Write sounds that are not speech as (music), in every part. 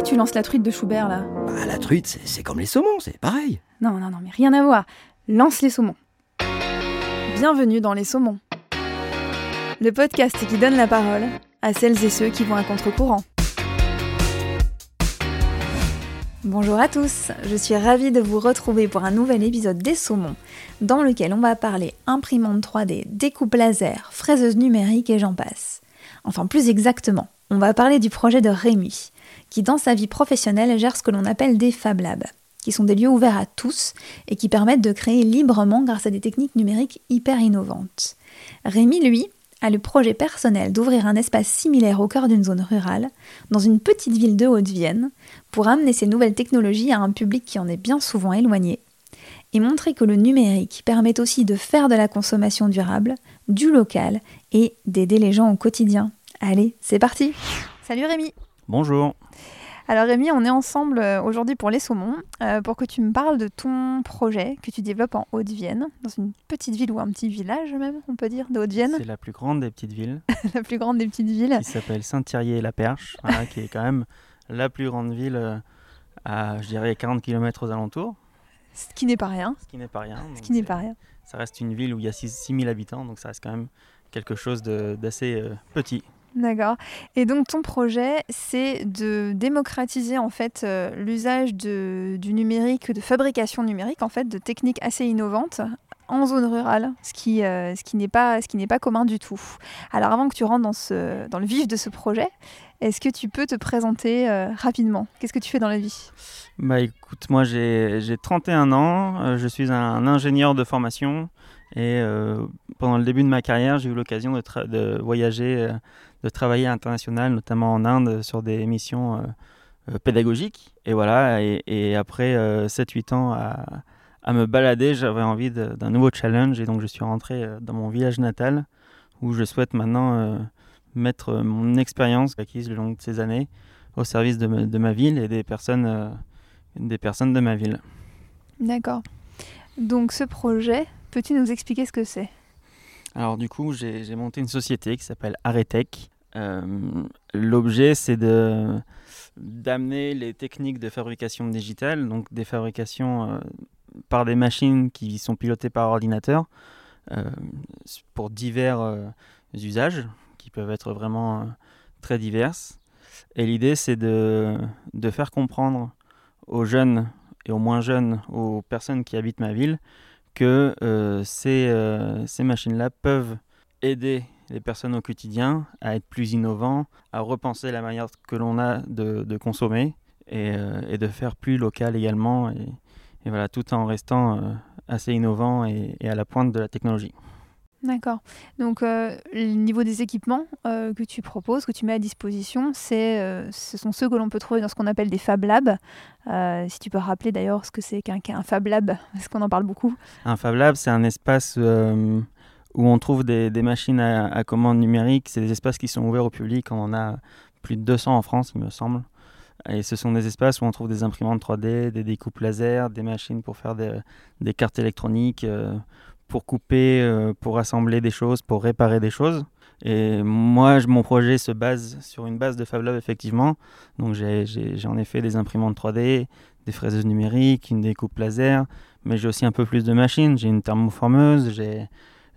Pourquoi tu lances la truite de Schubert là? Bah, la truite, c'est c'est comme les saumons, c'est pareil. Non, non, non, mais rien à voir. Lance les saumons. Bienvenue dans Les Saumons. Le podcast qui donne la parole à celles et ceux qui vont à contre-courant. Bonjour à tous, je suis ravie de vous retrouver pour un nouvel épisode des Saumons, dans lequel on va parler imprimante 3D, découpe laser, fraiseuse numérique et j'en passe. Enfin, plus exactement, on va parler du projet de Rémi, qui dans sa vie professionnelle gère ce que l'on appelle des Fab Labs, qui sont des lieux ouverts à tous et qui permettent de créer librement grâce à des techniques numériques hyper innovantes. Rémi, lui, a le projet personnel d'ouvrir un espace similaire au cœur d'une zone rurale, dans une petite ville de Haute-Vienne, pour amener ces nouvelles technologies à un public qui en est bien souvent éloigné, et montrer que le numérique permet aussi de faire de la consommation durable, du local et d'aider les gens au quotidien. Allez, c'est parti Salut Rémi Bonjour. Alors Rémi, on est ensemble euh, aujourd'hui pour les saumons, euh, pour que tu me parles de ton projet que tu développes en Haute-Vienne, dans une petite ville ou un petit village même, on peut dire, de Haute-Vienne, C'est la plus grande des petites villes (laughs) la plus grande des petites villes. qui s'appelle Saint-Thierry-et-la-Perche, voilà, qui est quand même la plus grande ville euh, à, je dirais, 40 km aux alentours, Ce qui n'est pas rien. ce qui n'est pas rien. Ce qui n'est pas rien. Ça reste une ville où il y a 6 000 habitants, donc ça reste quand même quelque chose d'assez euh, petit. D'accord. Et donc ton projet, c'est de démocratiser en fait euh, l'usage du numérique, de fabrication numérique en fait, de techniques assez innovantes en zone rurale, ce qui, euh, qui n'est pas, pas commun du tout. Alors avant que tu rentres dans, le vif de ce projet, est-ce que tu peux te présenter euh, rapidement? Qu'est-ce que tu fais dans la vie? Bah écoute, moi j'ai j'ai 31 ans, je suis un ingénieur de formation et pendant le début de ma carrière, j'ai eu l'occasion de, de voyager, de travailler à l'international, notamment en Inde, sur des missions euh, euh, pédagogiques. Et voilà, et, et après 7-8 ans à, à me balader, j'avais envie d'un nouveau challenge et donc je suis rentré euh, dans mon village natal où je souhaite maintenant euh, mettre mon expérience acquise le long de ces années au service de, ma- de ma ville et des personnes, euh, des personnes de ma ville. D'accord. Donc ce projet, peux-tu nous expliquer ce que c'est? Alors du coup, j'ai j'ai monté une société qui s'appelle Aretech. Euh, L'objet, c'est de d'amener les techniques de fabrication digitale, donc des fabrications euh, par des machines qui sont pilotées par ordinateur, euh, pour divers usages qui peuvent être vraiment très diverses. Et l'idée, c'est de, de faire comprendre aux jeunes et aux moins jeunes, aux personnes qui habitent ma ville, que ces, ces machines-là peuvent aider les personnes au quotidien à être plus innovants, à repenser la manière que l'on a de, de consommer et, euh, et de faire plus local également, et, et voilà, tout en restant euh, assez innovant et, et à la pointe de la technologie. D'accord. Donc, euh, le niveau des équipements que tu proposes, que tu mets à disposition, c'est, ce sont ceux que l'on peut trouver dans ce qu'on appelle des Fab Labs. Si tu peux rappeler d'ailleurs ce que c'est qu'un, Fab Lab, (laughs) parce qu'on en parle beaucoup. Un Fab Lab, c'est un espace où on trouve des, machines à, commande numérique. C'est des espaces qui sont ouverts au public. On en a plus de 200 en France, il me semble. Et ce sont des espaces où on trouve des imprimantes 3D, des découpes laser, des machines pour faire des, cartes électroniques, euh, pour couper, euh, pour assembler des choses, pour réparer des choses. Et moi, mon projet se base sur une base de Fab Lab, effectivement. Donc j'ai en effet des imprimantes 3D, des fraiseuses numériques, une découpe laser, mais j'ai aussi un peu plus de machines. J'ai une thermoformeuse, j'ai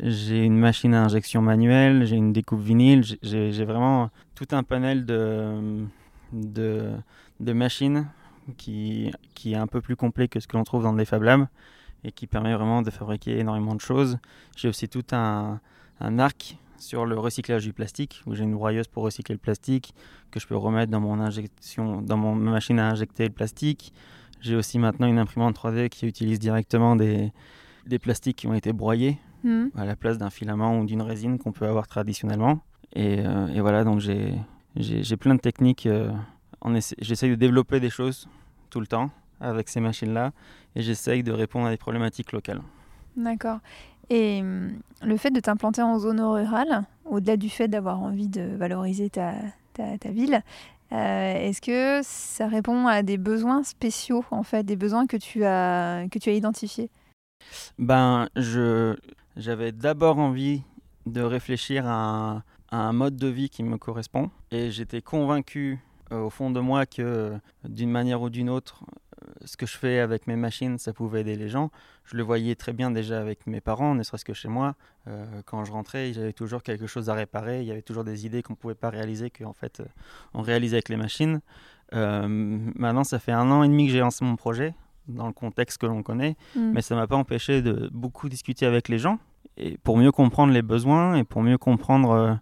j'ai une machine à injection manuelle, j'ai une découpe vinyle, j'ai- vraiment tout un panel de, de, machines qui, qui est un peu plus complet que ce que l'on trouve dans les Fab Labs et qui permet vraiment de fabriquer énormément de choses. J'ai aussi tout un, un arc sur le recyclage du plastique, où j'ai une broyeuse pour recycler le plastique, que je peux remettre dans mon injection, dans mon ma machine à injecter le plastique. J'ai aussi maintenant une imprimante 3D qui utilise directement des, des plastiques qui ont été broyés Hmm. à la place d'un filament ou d'une résine qu'on peut avoir traditionnellement. Et, euh, et voilà, donc j'ai plein de techniques. euh, J'essaye de développer des choses tout le temps avec ces machines-là et j'essaye de répondre à des problématiques locales. D'accord. Et hum, le fait de t'implanter en zone rurale, au-delà du fait d'avoir envie de valoriser ta, ta, ta ville, euh, est-ce que ça répond à des besoins spéciaux, en fait, des besoins que tu as, que tu as identifiés? Ben, je j'avais d'abord envie de réfléchir à un, mode de vie qui me correspond et j'étais convaincu au fond de moi que d'une manière ou d'une autre, ce que je fais avec mes machines, ça pouvait aider les gens. Je le voyais très bien déjà avec mes parents, ne serait-ce que chez moi. quand je rentrais, j'avais toujours quelque chose à réparer. Il y avait toujours des idées qu'on ne pouvait pas réaliser, qu'en fait, on réalisait avec les machines. maintenant, ça fait un an et demi que j'ai lancé mon projet dans le contexte que l'on connaît, mm. mais ça m'a pas empêché de beaucoup discuter avec les gens et pour mieux comprendre les besoins et pour mieux comprendre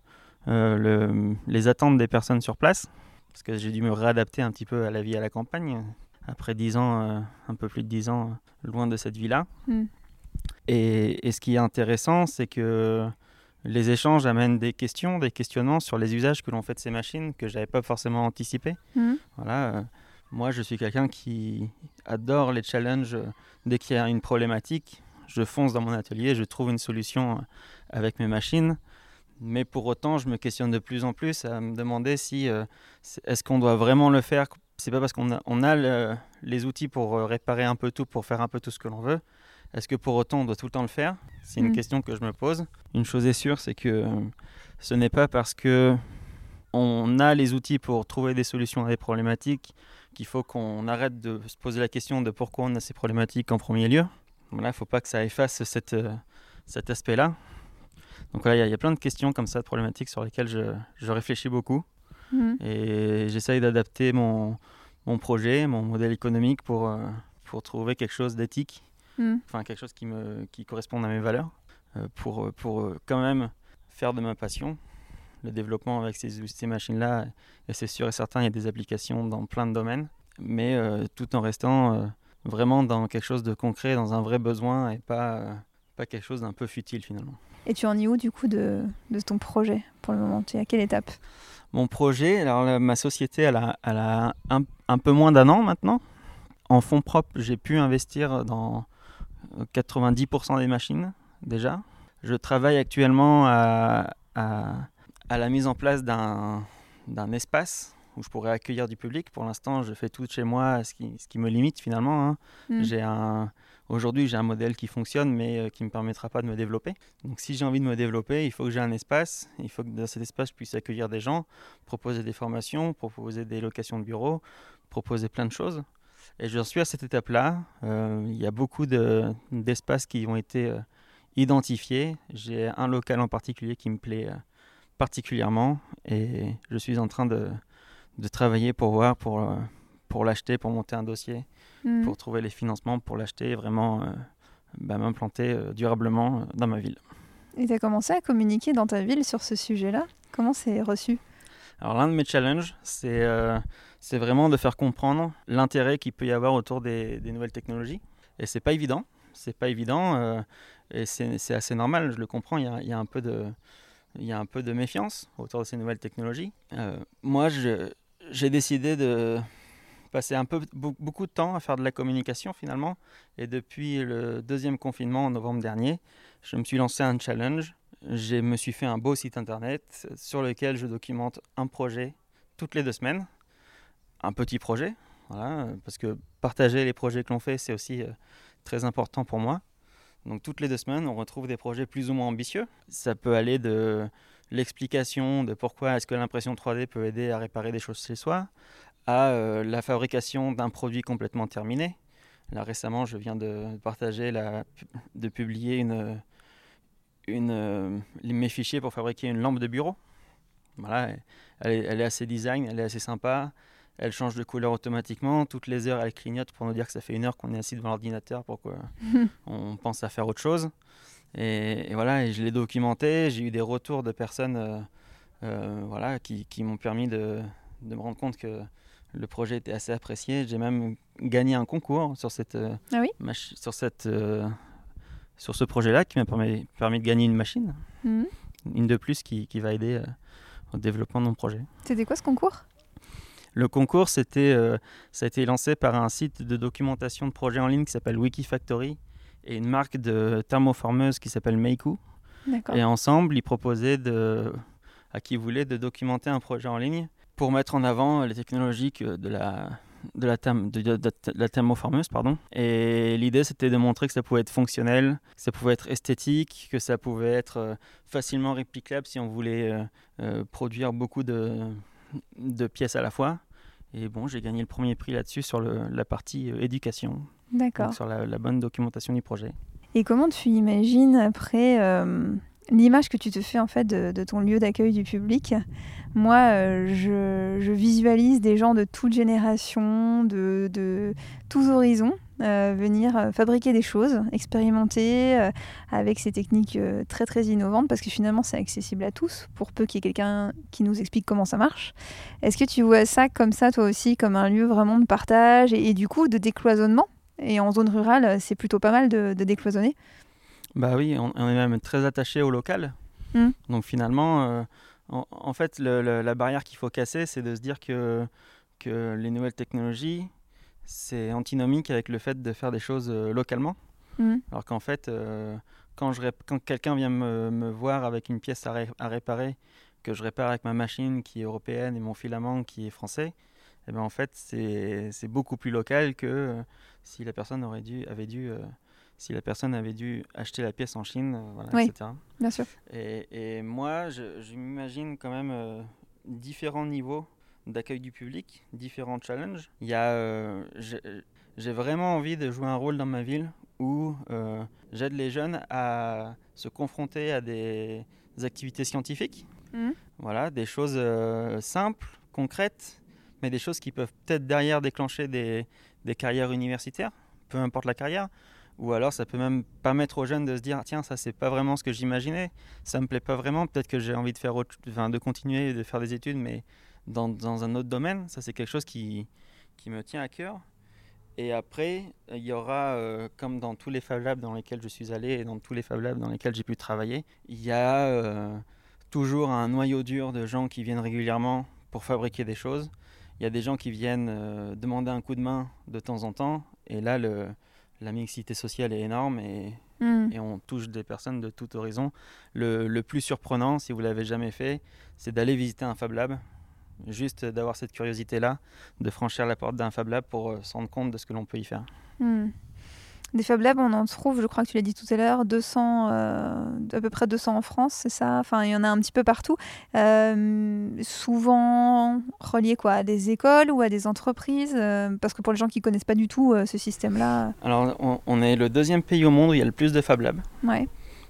euh, le, les attentes des personnes sur place, parce que j'ai dû me réadapter un petit peu à la vie à la campagne, après 10 ans, euh, un peu plus de 10 ans, loin de cette vie-là. Hmm. Et, et, ce qui est intéressant, c'est que les échanges amènent des questions, des questionnements sur les usages que l'on fait de ces machines que je n'avais pas forcément anticipé. Hmm. Voilà, euh, moi, je suis quelqu'un qui adore les challenges. Dès qu'il y a une problématique, je fonce dans mon atelier, je trouve une solution avec mes machines. Mais pour autant, je me questionne de plus en plus à me demander si euh, est-ce qu'on doit vraiment le faire? C'est pas parce qu'on a, on a les outils pour euh, réparer un peu tout, pour faire un peu tout ce que l'on veut. Est-ce que pour autant on doit tout le temps le faire? C'est une mm. question que je me pose. Une chose est sûre, c'est que euh, ce n'est pas parce que on a les outils pour trouver des solutions à des problématiques qu'il faut qu'on arrête de se poser la question de pourquoi on a ces problématiques en premier lieu. Voilà, il ne faut pas que ça efface cette, cet aspect-là. Donc voilà, il y, a plein de questions comme ça, de problématiques sur lesquelles je, réfléchis beaucoup. Mhm. Et j'essaye d'adapter mon, mon, projet, mon modèle économique pour, euh, pour trouver quelque chose d'éthique, mhm. enfin quelque chose qui, me, qui corresponde à mes valeurs, euh, pour, pour euh, quand même faire de ma passion le développement avec ces, ces machines-là. Et c'est sûr et certain, il y a des applications dans plein de domaines, mais tout en restant vraiment dans quelque chose de concret, dans un vrai besoin et pas, pas quelque chose d'un peu futile finalement. Et tu en es où du coup de, de ton projet pour le moment? Tu es à quelle étape? Mon projet, alors ma société, elle a, elle a un, un, peu moins d'un an maintenant. En fonds propres, j'ai pu investir dans 90% des machines déjà. Je travaille actuellement à, à, à la mise en place d'un espace où je pourrais accueillir du public. Pour l'instant, je fais tout chez moi, ce qui, ce qui me limite finalement. Hein. Hmm. J'ai un, Aujourd'hui, j'ai un modèle qui fonctionne, mais euh, qui ne me permettra pas de me développer. Donc, si j'ai envie de me développer, il faut que j'ai un espace. Il faut que dans cet espace, je puisse accueillir des gens, proposer des formations, proposer des locations de bureaux, proposer plein de choses. Et je suis à cette étape-là. Euh, il y a beaucoup d'espaces qui ont été euh, identifiés. J'ai un local en particulier qui me plaît particulièrement et je suis en train de, de travailler pour voir, pour, pour l'acheter, pour monter un dossier Mm. pour trouver les financements pour l'acheter et vraiment euh, bah, m'implanter euh, durablement euh, dans ma ville. Et tu as commencé à communiquer dans ta ville sur ce sujet-là? Comment c'est reçu? Alors l'un de mes challenges, c'est c'est vraiment de faire comprendre l'intérêt qu'il peut y avoir autour des, des nouvelles technologies. Et c'est pas évident, c'est pas évident, et c'est assez normal, je le comprends, il y a, y a, un peu de... Il y a un peu de méfiance autour de ces nouvelles technologies. moi, j'ai décidé de, passé un peu beaucoup de temps à faire de la communication finalement. Et depuis le deuxième confinement en novembre dernier, je me suis lancé un challenge. Je me suis fait un beau site internet sur lequel je documente un projet toutes les deux semaines. Un petit projet, voilà, parce que partager les projets que l'on fait, c'est aussi euh, très important pour moi. Donc toutes les deux semaines, on retrouve des projets plus ou moins ambitieux. Ça peut aller de l'explication de pourquoi est-ce que l'impression 3D peut aider à réparer des choses chez soi, à euh, la fabrication d'un produit complètement terminé. Là récemment, je viens de partager, de publier euh, mes fichiers pour fabriquer une lampe de bureau. Voilà, elle est, assez design, elle est assez sympa. Elle change de couleur automatiquement. Toutes les heures, elle clignote pour nous dire que ça fait une heure qu'on est assis devant l'ordinateur pour qu'on (laughs) pense à faire autre chose. Et, voilà, et je l'ai documenté. J'ai eu des retours de personnes euh, voilà, qui, qui m'ont permis de, de, me rendre compte que le projet était assez apprécié. J'ai même gagné un concours sur cette, euh, ah sur cette, euh, sur ce projet-là qui m'a permis, permis de gagner une machine, mhm. une de plus qui, qui va aider euh, au développement de mon projet. C'était quoi ce concours? Le concours, c'était, ça a été lancé par un site de documentation de projets en ligne qui s'appelle Wikifactory et une marque de thermoformeuse qui s'appelle Meiku. Et ensemble, ils proposaient de, à qui voulait de documenter un projet en ligne pour mettre en avant les technologies de la, de la, de, la thermoformeuse. Pardon. Et l'idée, c'était de montrer que ça pouvait être fonctionnel, que ça pouvait être esthétique, que ça pouvait être euh, facilement réplicable si on voulait euh, euh, produire beaucoup de, de, pièces à la fois. Et bon, j'ai gagné le premier prix là-dessus sur le- la partie euh, éducation, D'accord. sur la, la bonne documentation du projet. Et comment tu imagines après euh, l'image que tu te fais en fait de, de ton lieu d'accueil du public? Moi, euh, je, je visualise des gens de toute génération, de, de tous horizons, euh, venir euh, fabriquer des choses, expérimenter euh, avec ces techniques euh, très très innovantes parce que finalement c'est accessible à tous pour peu qu'il y ait quelqu'un qui nous explique comment ça marche. Est-ce que tu vois ça comme ça toi aussi, comme un lieu vraiment de partage et, et du coup de décloisonnement? Et en zone rurale, c'est plutôt pas mal de, de décloisonner. Bah oui, on, on est même très attaché au local. Mm. Donc finalement, en, en fait, le- le- la barrière qu'il faut casser, c'est de se dire que, que les nouvelles technologies, c'est antinomique avec le fait de faire des choses euh, localement. Mm. Alors qu'en fait, euh, quand, je quand quelqu'un vient me, me voir avec une pièce à, ré- à réparer, que je répare avec ma machine qui est européenne et mon filament qui est français, eh ben en fait, c'est beaucoup plus local que euh, si la personne aurait dû, avait dû, euh, si la personne avait dû acheter la pièce en Chine, euh, voilà, Oui. etc. Bien sûr. Et, et moi, je, je m'imagine quand même différents niveaux d'accueil du public, différents challenges. Il y a, euh, j'ai vraiment envie de jouer un rôle dans ma ville où euh, j'aide les jeunes à se confronter à des activités scientifiques. Mhm. Voilà, des choses euh, simples, concrètes, mais des choses qui peuvent peut-être derrière déclencher des, des carrières universitaires, peu importe la carrière. Ou alors ça peut même permettre aux jeunes de se dire Ah, tiens ça c'est pas vraiment ce que j'imaginais, ça me plaît pas vraiment, peut-être que j'ai envie de faire autre, enfin, de continuer de faire des études mais dans, dans un autre domaine, ça c'est quelque chose qui, qui me tient à cœur. Et après il y aura euh, comme dans tous les Fab Labs dans lesquels je suis allé et dans tous les Fab Labs dans lesquels j'ai pu travailler, il y a euh, toujours un noyau dur de gens qui viennent régulièrement pour fabriquer des choses. Il y a des gens qui viennent euh, demander un coup de main de temps en temps et là le la mixité sociale est énorme et, Mm. et on touche des personnes de tout horizon. Le, le plus surprenant, si vous l'avez jamais fait, c'est d'aller visiter un Fab Lab, juste d'avoir cette curiosité-là, de franchir la porte d'un Fab Lab pour euh, se rendre compte de ce que l'on peut y faire. Mm. Des Fab Labs, on en trouve, je crois que tu l'as dit tout à l'heure, 200, euh, à peu près 200 en France, c'est ça? Enfin, il y en a un petit peu partout. Euh, souvent reliés quoi, à des écoles ou à des entreprises? Euh, Parce que pour les gens qui connaissent pas du tout ce système-là, Alors, on, on est le deuxième pays au monde où il y a le plus de Fab Labs, ouais.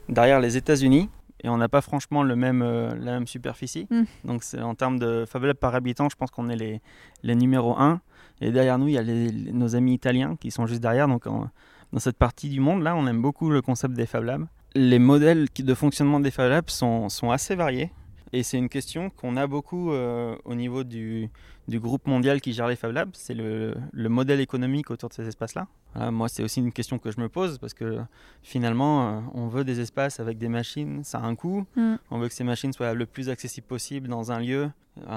derrière les États-Unis. Et on n'a pas franchement le même, euh, la même superficie. Mm. Donc, en termes de Fab Lab par habitant, je pense qu'on est les, les numéros 1. Et derrière nous, il y a les- les- nos amis italiens qui sont juste derrière. Donc, en- dans cette partie du monde, là, on aime beaucoup le concept des Fab Labs. Les modèles de fonctionnement des Fab Labs sont, sont assez variés. Et c'est une question qu'on a beaucoup euh, au niveau du, du groupe mondial qui gère les Fab Labs. C'est le, le modèle économique autour de ces espaces-là. Voilà, moi, c'est aussi une question que je me pose parce que finalement, euh, on veut des espaces avec des machines, ça a un coût. Mm. On veut que ces machines soient le plus accessibles possible dans un lieu.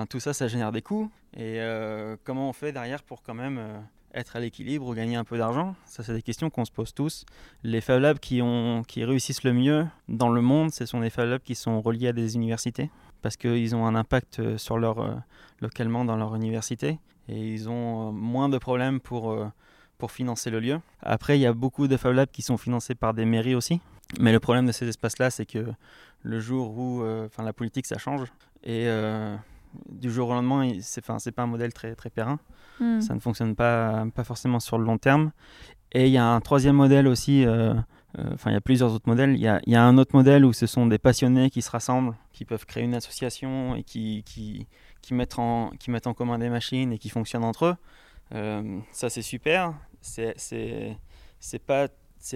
Tout ça, ça génère des coûts. Et euh, comment on fait derrière pour quand même être à l'équilibre ou gagner un peu d'argent Ça, c'est des questions qu'on se pose tous. Les Fab Labs qui, ont, qui réussissent le mieux dans le monde, ce sont les Fab Labs qui sont reliés à des universités parce qu'ils ont un impact euh, sur leur, euh, localement dans leur université et ils ont euh, moins de problèmes pour, pour financer le lieu. Après, il y a beaucoup de Fab Labs qui sont financés par des mairies aussi. Mais le problème de ces espaces-là, c'est que le jour où enfin, la politique, ça change. Et du jour au lendemain, c'est enfin, pas un modèle très, très périn. Mm. Ça ne fonctionne pas, pas forcément sur le long terme. Et il y a un troisième modèle aussi, euh, euh, enfin il y a plusieurs autres modèles. Il y a, il y a un autre modèle où ce sont des passionnés qui se rassemblent, qui peuvent créer une association et qui, qui, qui, mettent, en, qui mettent en commun des machines et qui fonctionnent entre eux. Euh, ça c'est super, c'est pas,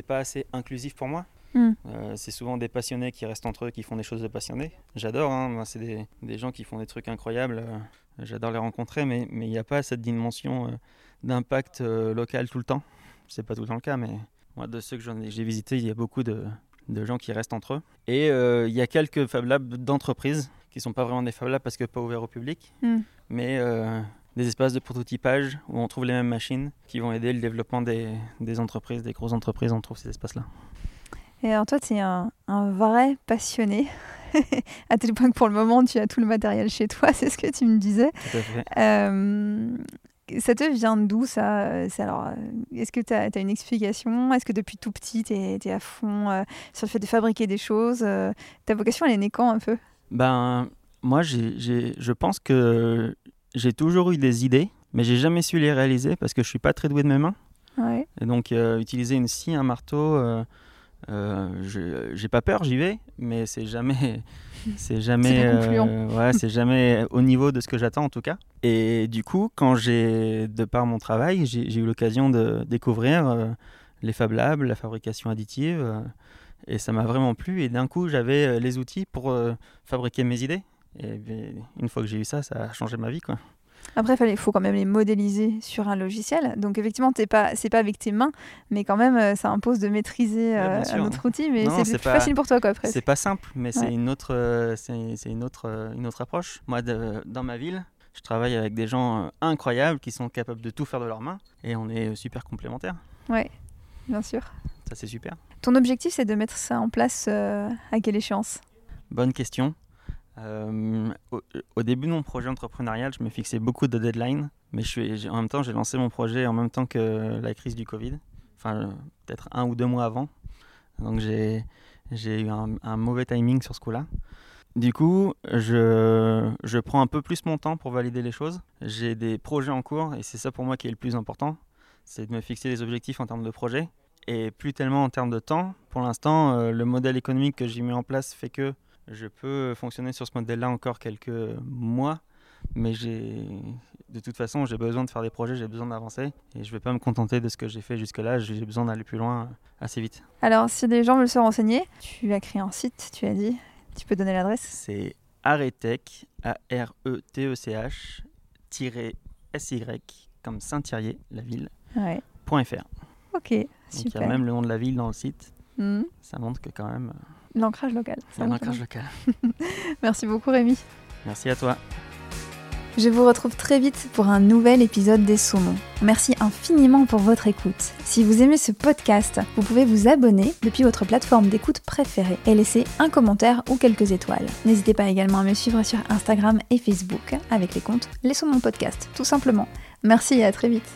pas assez inclusif pour moi. Mm. Euh, c'est souvent des passionnés qui restent entre eux, qui font des choses de passionnés. J'adore, hein, c'est des, des gens qui font des trucs incroyables. euh, J'adore les rencontrer, mais mais il n'y a pas cette dimension euh, d'impact local tout le temps. C'est pas tout le temps le cas, mais moi, de ceux que j'ai visités, il y a beaucoup de, de gens qui restent entre eux. Et il y a quelques Fab Labs d'entreprises qui sont pas vraiment des Fab Labs parce que pas ouverts au public, Mm. mais des espaces de prototypage où on trouve les mêmes machines qui vont aider le développement des, des entreprises, des grosses entreprises, on trouve ces espaces-là. Et alors toi, tu es un, un vrai passionné, (laughs) à tel point que pour le moment, tu as tout le matériel chez toi, (laughs) c'est ce que tu me disais. Tout à fait. Euh, ça te vient d'où ça C'est alors, euh, Est-ce que tu as, une explication? Est-ce que depuis tout petit, tu es, à fond euh, sur le fait de fabriquer des choses Euh, Ta vocation, elle est née quand un peu? Ben, moi, j'ai, j'ai- je pense que j'ai toujours eu des idées mais j'ai jamais su les réaliser parce que je suis pas très doué de mes mains. Ouais. Et donc, euh, utiliser une scie, un marteau, euh, j'ai pas peur, j'y vais, mais c'est jamais, (laughs) c'est jamais, euh, ouais, c'est (laughs) jamais au niveau de ce que j'attends en tout cas. Et du coup, quand j'ai, de par mon travail, j'ai eu l'occasion de découvrir euh, les Fab Labs, la fabrication additive, euh, et ça m'a vraiment plu. Et d'un coup, j'avais euh, les outils pour fabriquer mes idées. Et bien, une fois que j'ai eu ça, ça a changé ma vie, quoi. Après, il faut quand même les modéliser sur un logiciel. Donc, effectivement, t'es pas, c'est pas avec tes mains, mais quand même, euh, ça impose de maîtriser euh, un autre outil. Mais c'est plus pas- facile pour toi, quoi, presque. C'est pas simple, mais c'est une autre, euh, c'est une autre, une autre approche. Moi, de- dans ma ville, je travaille avec des gens incroyables qui sont capables de tout faire de leurs mains, et on est super complémentaires. Ouais, bien sûr. Ça, c'est super. Ton objectif, c'est de mettre ça en place euh, à quelle échéance? Bonne question. Euh, au, début de mon projet entrepreneurial, je me fixais beaucoup de deadlines, mais en même temps, j'ai lancé mon projet en même temps que la crise du Covid, enfin euh, peut-être un ou deux mois avant. Donc j'ai, eu un, mauvais timing sur ce coup-là. Du coup, je, je prends un peu plus mon temps pour valider les choses. J'ai des projets en cours et c'est ça pour moi qui est le plus important, c'est de me fixer des objectifs en termes de projet et plus tellement en termes de temps. Pour l'instant, euh, le modèle économique que j'ai mis en place fait que je peux fonctionner sur ce modèle-là encore quelques mois, mais j'ai, de toute façon, j'ai besoin de faire des projets, j'ai besoin d'avancer, et je ne vais pas me contenter de ce que j'ai fait jusque-là, j'ai besoin d'aller plus loin euh, assez vite. Alors, si des gens veulent se renseigner, tu as créé un site, tu as dit. Tu peux donner l'adresse? C'est Aretech, A-R-E-T-E-C-H, tiré S-Y, comme Saint-Thierry, la ville, Ouais. point .fr. Ok, Donc il y super. a même le nom de la ville dans le site, Mhm. ça montre que quand même, euh, L'ancrage local. il y ça a un va ancrage quand local. (laughs) Merci beaucoup, Rémi. Merci à toi. Je vous retrouve très vite pour un nouvel épisode des Saumons. Merci infiniment pour votre écoute. Si vous aimez ce podcast, vous pouvez vous abonner depuis votre plateforme d'écoute préférée et laisser un commentaire ou quelques étoiles. N'hésitez pas également à me suivre sur Instagram et Facebook avec les comptes Les Saumons Podcast, tout simplement. Merci et à très vite.